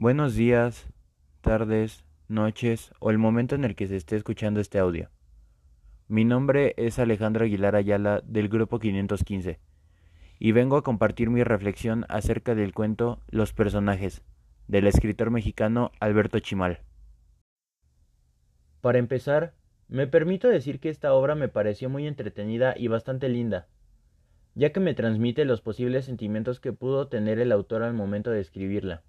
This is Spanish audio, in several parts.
Buenos días, tardes, noches o el momento en el que se esté escuchando este audio. Mi nombre es Alejandro Aguilar Ayala del Grupo 515 y vengo a compartir mi reflexión acerca del cuento Los personajes del escritor mexicano Alberto Chimal. Para empezar, me permito decir que esta obra me pareció muy entretenida y bastante linda, ya que me transmite los posibles sentimientos que pudo tener el autor al momento de escribirla.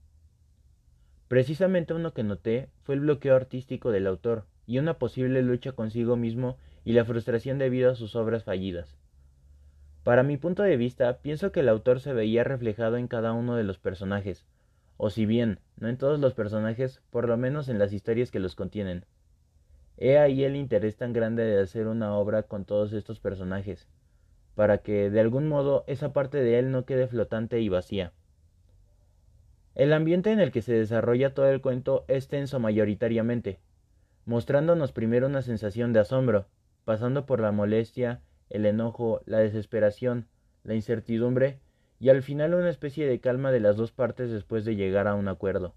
Precisamente uno que noté fue el bloqueo artístico del autor y una posible lucha consigo mismo y la frustración debido a sus obras fallidas. Para mi punto de vista, pienso que el autor se veía reflejado en cada uno de los personajes, o si bien, no en todos los personajes, por lo menos en las historias que los contienen. He ahí el interés tan grande de hacer una obra con todos estos personajes, para que, de algún modo, esa parte de él no quede flotante y vacía. El ambiente en el que se desarrolla todo el cuento es tenso mayoritariamente, mostrándonos primero una sensación de asombro, pasando por la molestia, el enojo, la desesperación, la incertidumbre y al final una especie de calma de las dos partes después de llegar a un acuerdo.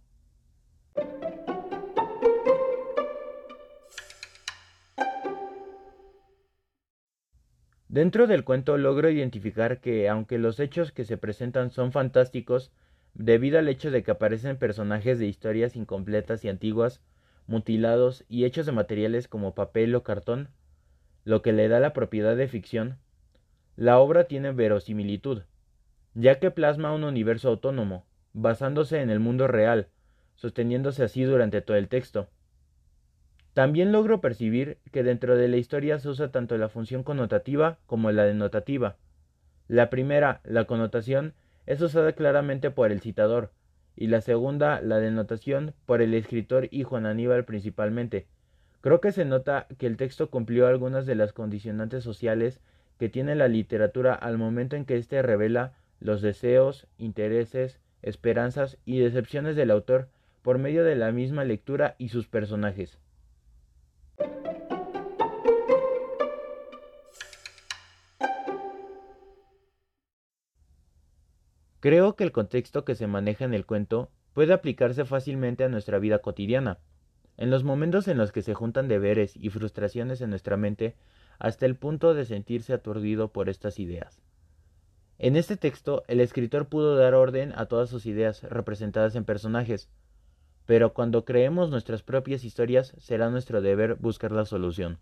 Dentro del cuento logro identificar que, aunque los hechos que se presentan son fantásticos, debido al hecho de que aparecen personajes de historias incompletas y antiguas, mutilados y hechos de materiales como papel o cartón, lo que le da la propiedad de ficción, la obra tiene verosimilitud, ya que plasma un universo autónomo, basándose en el mundo real, sosteniéndose así durante todo el texto. También logro percibir que dentro de la historia se usa tanto la función connotativa como la denotativa. La primera, la connotación, es usada claramente por el citador, y la segunda, la denotación, por el escritor y Juan Aníbal principalmente. Creo que se nota que el texto cumplió algunas de las condicionantes sociales que tiene la literatura al momento en que éste revela los deseos, intereses, esperanzas y decepciones del autor por medio de la misma lectura y sus personajes. Creo que el contexto que se maneja en el cuento puede aplicarse fácilmente a nuestra vida cotidiana, en los momentos en los que se juntan deberes y frustraciones en nuestra mente hasta el punto de sentirse aturdido por estas ideas. En este texto, el escritor pudo dar orden a todas sus ideas representadas en personajes, pero cuando creemos nuestras propias historias será nuestro deber buscar la solución.